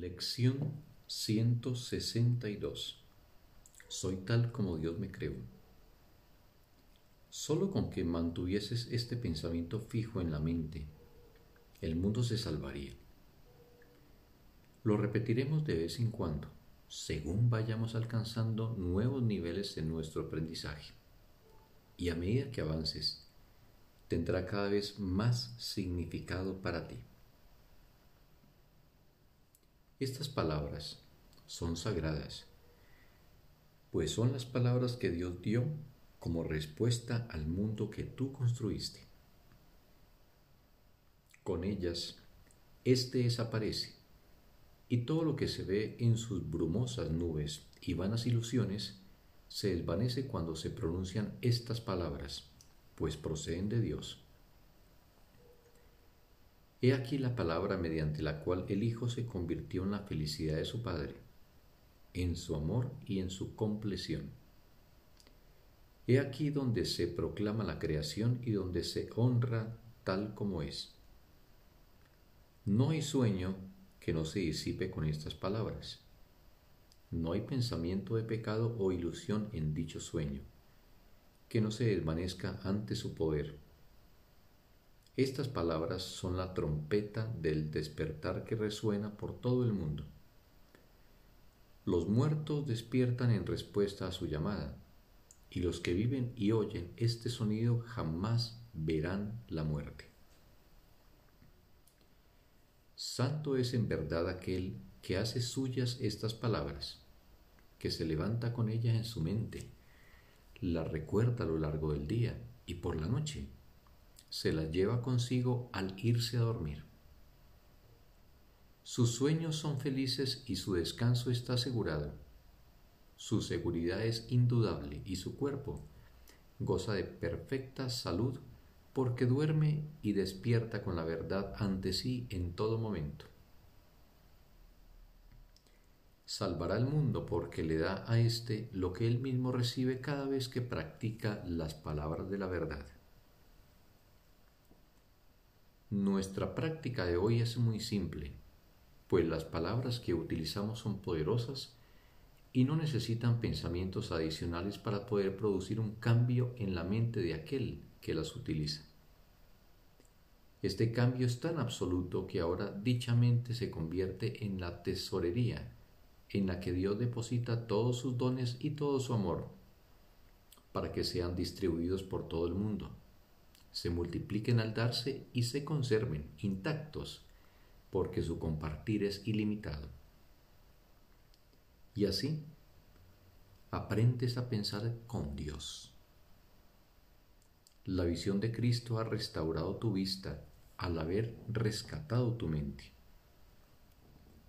Lección 162 Soy tal como Dios me creó. Solo con que mantuvieses este pensamiento fijo en la mente, el mundo se salvaría. Lo repetiremos de vez en cuando, según vayamos alcanzando nuevos niveles en nuestro aprendizaje. Y a medida que avances, tendrá cada vez más significado para ti. Estas palabras son sagradas, pues son las palabras que Dios dio como respuesta al mundo que tú construiste. Con ellas, éste desaparece y todo lo que se ve en sus brumosas nubes y vanas ilusiones se desvanece cuando se pronuncian estas palabras, pues proceden de Dios. He aquí la palabra mediante la cual el Hijo se convirtió en la felicidad de su Padre, en su amor y en su compleción. He aquí donde se proclama la creación y donde se honra tal como es. No hay sueño que no se disipe con estas palabras. No hay pensamiento de pecado o ilusión en dicho sueño, que no se desvanezca ante su poder estas palabras son la trompeta del despertar que resuena por todo el mundo. Los muertos despiertan en respuesta a su llamada, y los que viven y oyen este sonido jamás verán la muerte. Santo es en verdad aquel que hace suyas estas palabras, que se levanta con ellas en su mente, las recuerda a lo largo del día y por la noche se la lleva consigo al irse a dormir. Sus sueños son felices y su descanso está asegurado. Su seguridad es indudable y su cuerpo goza de perfecta salud porque duerme y despierta con la verdad ante sí en todo momento. Salvará al mundo porque le da a éste lo que él mismo recibe cada vez que practica las palabras de la verdad. Nuestra práctica de hoy es muy simple, pues las palabras que utilizamos son poderosas y no necesitan pensamientos adicionales para poder producir un cambio en la mente de aquel que las utiliza. Este cambio es tan absoluto que ahora dicha mente se convierte en la tesorería en la que Dios deposita todos sus dones y todo su amor para que sean distribuidos por todo el mundo se multipliquen al darse y se conserven intactos, porque su compartir es ilimitado. Y así, aprendes a pensar con Dios. La visión de Cristo ha restaurado tu vista al haber rescatado tu mente.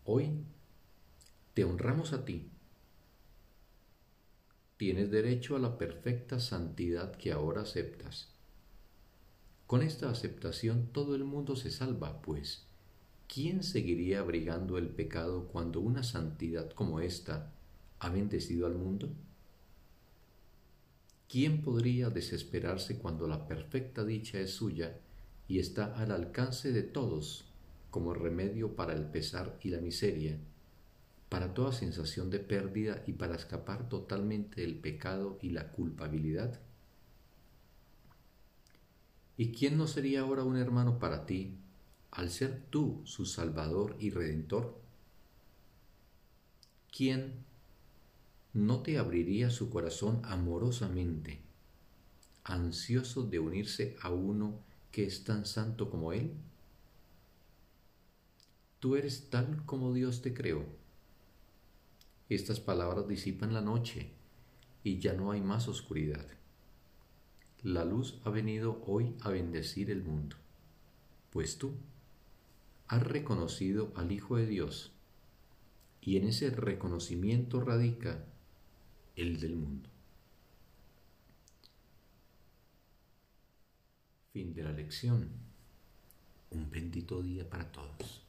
Hoy te honramos a ti. Tienes derecho a la perfecta santidad que ahora aceptas con esta aceptación todo el mundo se salva, pues ¿quién seguiría abrigando el pecado cuando una santidad como esta ha bendecido al mundo? ¿Quién podría desesperarse cuando la perfecta dicha es suya y está al alcance de todos como remedio para el pesar y la miseria, para toda sensación de pérdida y para escapar totalmente del pecado y la culpabilidad? ¿Y quién no sería ahora un hermano para ti al ser tú su Salvador y Redentor? ¿Quién no te abriría su corazón amorosamente, ansioso de unirse a uno que es tan santo como Él? Tú eres tal como Dios te creó. Estas palabras disipan la noche y ya no hay más oscuridad. La luz ha venido hoy a bendecir el mundo, pues tú has reconocido al Hijo de Dios y en ese reconocimiento radica el del mundo. Fin de la lección. Un bendito día para todos.